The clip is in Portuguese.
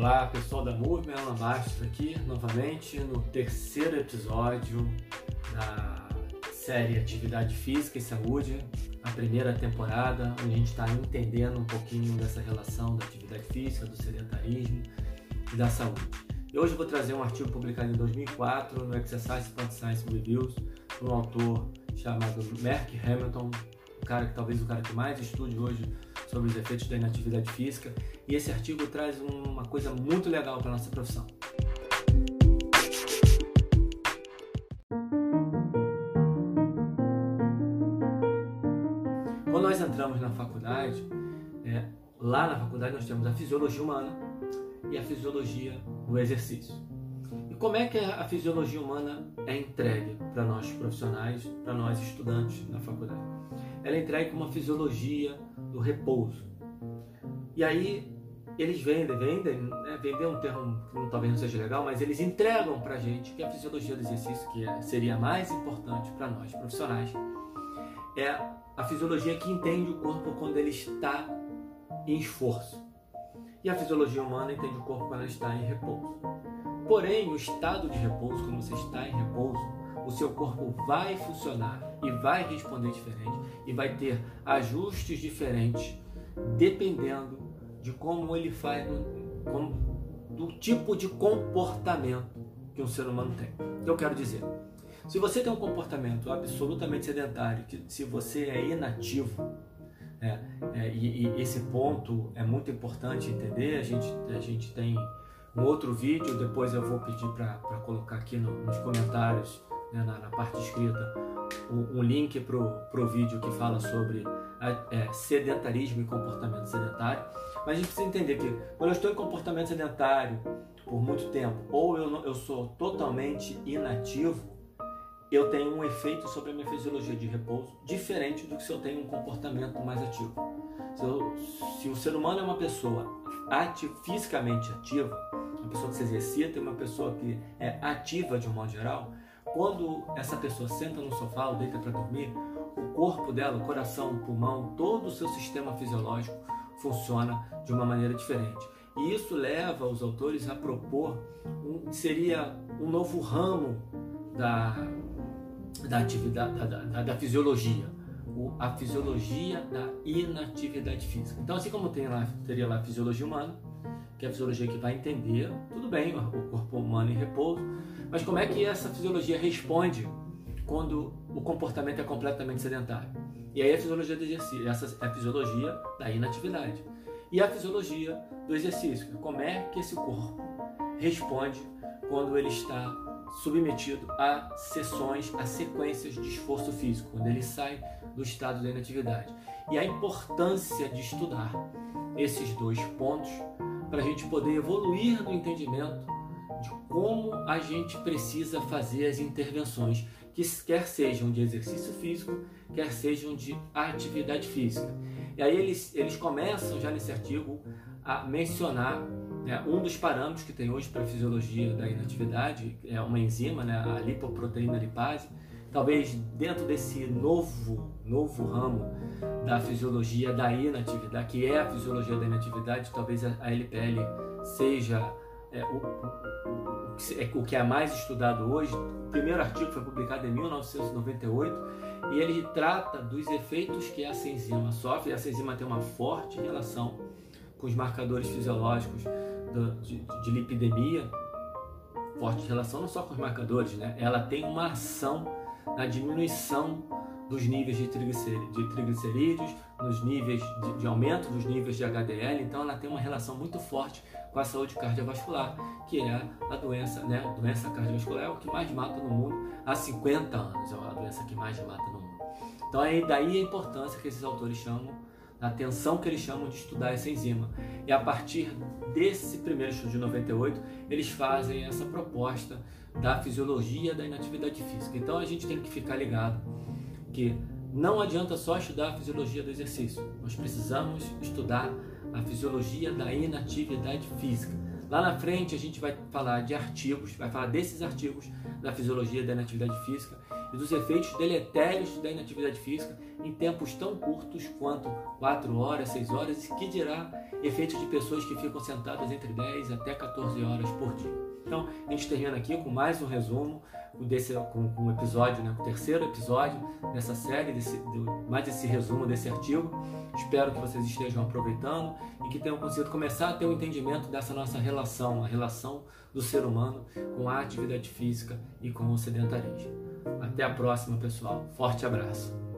Olá pessoal da Movement, Alan Bastos aqui novamente no terceiro episódio da série Atividade Física e Saúde, a primeira temporada, onde a gente está entendendo um pouquinho dessa relação da atividade física, do sedentarismo e da saúde. E hoje eu vou trazer um artigo publicado em 2004 no Exercise.science Reviews, por um autor chamado Mark Hamilton, o cara que talvez o cara que mais estude hoje sobre os efeitos da inatividade física. E esse artigo traz uma coisa muito legal para nossa profissão. Quando nós entramos na faculdade, é, lá na faculdade nós temos a fisiologia humana e a fisiologia do exercício. E como é que a fisiologia humana é entregue para nós profissionais, para nós estudantes na faculdade? Ela é entregue com uma fisiologia do repouso. E aí eles vendem, vendem, né? vender um termo que talvez não seja legal, mas eles entregam para gente que a fisiologia do exercício, que é, seria mais importante para nós profissionais, é a fisiologia que entende o corpo quando ele está em esforço. E a fisiologia humana entende o corpo quando ele está em repouso. Porém, o estado de repouso, quando você está em repouso, o seu corpo vai funcionar e vai responder diferente e vai ter ajustes diferentes dependendo de como ele faz, como, do tipo de comportamento que um ser humano tem. Eu quero dizer? Se você tem um comportamento absolutamente sedentário, que se você é inativo, é, é, e, e, esse ponto é muito importante entender, a gente, a gente tem um outro vídeo, depois eu vou pedir para colocar aqui no, nos comentários, né, na, na, parte escrita, um, um link para o vídeo que fala sobre é, sedentarismo e comportamento sedentário. Mas a gente precisa entender que quando eu estou em comportamento sedentário por muito tempo, ou eu, eu sou totalmente inativo, eu tenho um efeito sobre a minha fisiologia de repouso diferente do que se eu tenho um comportamento mais ativo. Se, eu, se o ser humano é uma pessoa ati, fisicamente ativa, uma pessoa que se exercita e uma pessoa que é ativa de um modo geral, quando essa pessoa senta no sofá ou deita para dormir, o corpo dela, o coração, o pulmão, todo o seu sistema fisiológico funciona de uma maneira diferente. E isso leva os autores a propor um, seria um novo ramo da, da atividade da, da, da fisiologia, a fisiologia da inatividade física. Então, assim como tem lá, teria lá a fisiologia humana, que é a fisiologia que vai entender, tudo bem, o corpo humano em repouso, mas como é que essa fisiologia responde quando o comportamento é completamente sedentário? E aí a fisiologia do exercício, essa é a fisiologia da inatividade. E a fisiologia do exercício, como é que esse corpo responde quando ele está submetido a sessões, a sequências de esforço físico, quando ele sai do estado da inatividade. E a importância de estudar esses dois pontos para a gente poder evoluir no entendimento de como a gente precisa fazer as intervenções, que quer sejam de exercício físico, quer sejam de atividade física. E aí eles, eles começam já nesse artigo a mencionar né, um dos parâmetros que tem hoje para a fisiologia da inatividade, é uma enzima, né, a lipoproteína lipase. Talvez dentro desse novo, novo ramo da fisiologia da inatividade, que é a fisiologia da inatividade, talvez a LPL seja é, o, é, o que é mais estudado hoje. O primeiro artigo foi publicado em 1998 e ele trata dos efeitos que essa enzima sofre. Essa enzima tem uma forte relação com os marcadores fisiológicos do, de, de lipidemia, forte relação não só com os marcadores, né? ela tem uma ação na diminuição dos níveis de, de triglicerídeos, nos níveis de, de, aumento dos níveis de HDL, então ela tem uma relação muito forte com a saúde cardiovascular, que é a doença, né? A doença cardiovascular é o que mais mata no mundo há 50 anos, é a doença que mais mata no mundo. Então aí daí a importância que esses autores chamam, a atenção que eles chamam de estudar essa enzima. E a partir desse primeiro estudo de 98, eles fazem essa proposta da fisiologia da inatividade física. Então a gente tem que ficar ligado que não adianta só estudar a fisiologia do exercício, nós precisamos estudar a fisiologia da inatividade física. Lá na frente a gente vai falar de artigos, vai falar desses artigos da fisiologia da inatividade física e dos efeitos deletérios da inatividade física em tempos tão curtos quanto 4 horas, 6 horas, e que dirá efeitos de pessoas que ficam sentadas entre 10 até 14 horas por dia. Então, a gente termina aqui com mais um resumo desse, com, com episódio, né, o terceiro episódio dessa série, desse, mais esse resumo desse artigo. Espero que vocês estejam aproveitando e que tenham conseguido começar a ter o um entendimento dessa nossa relação, a relação do ser humano com a atividade física e com o sedentarismo. Até a próxima, pessoal. Forte abraço.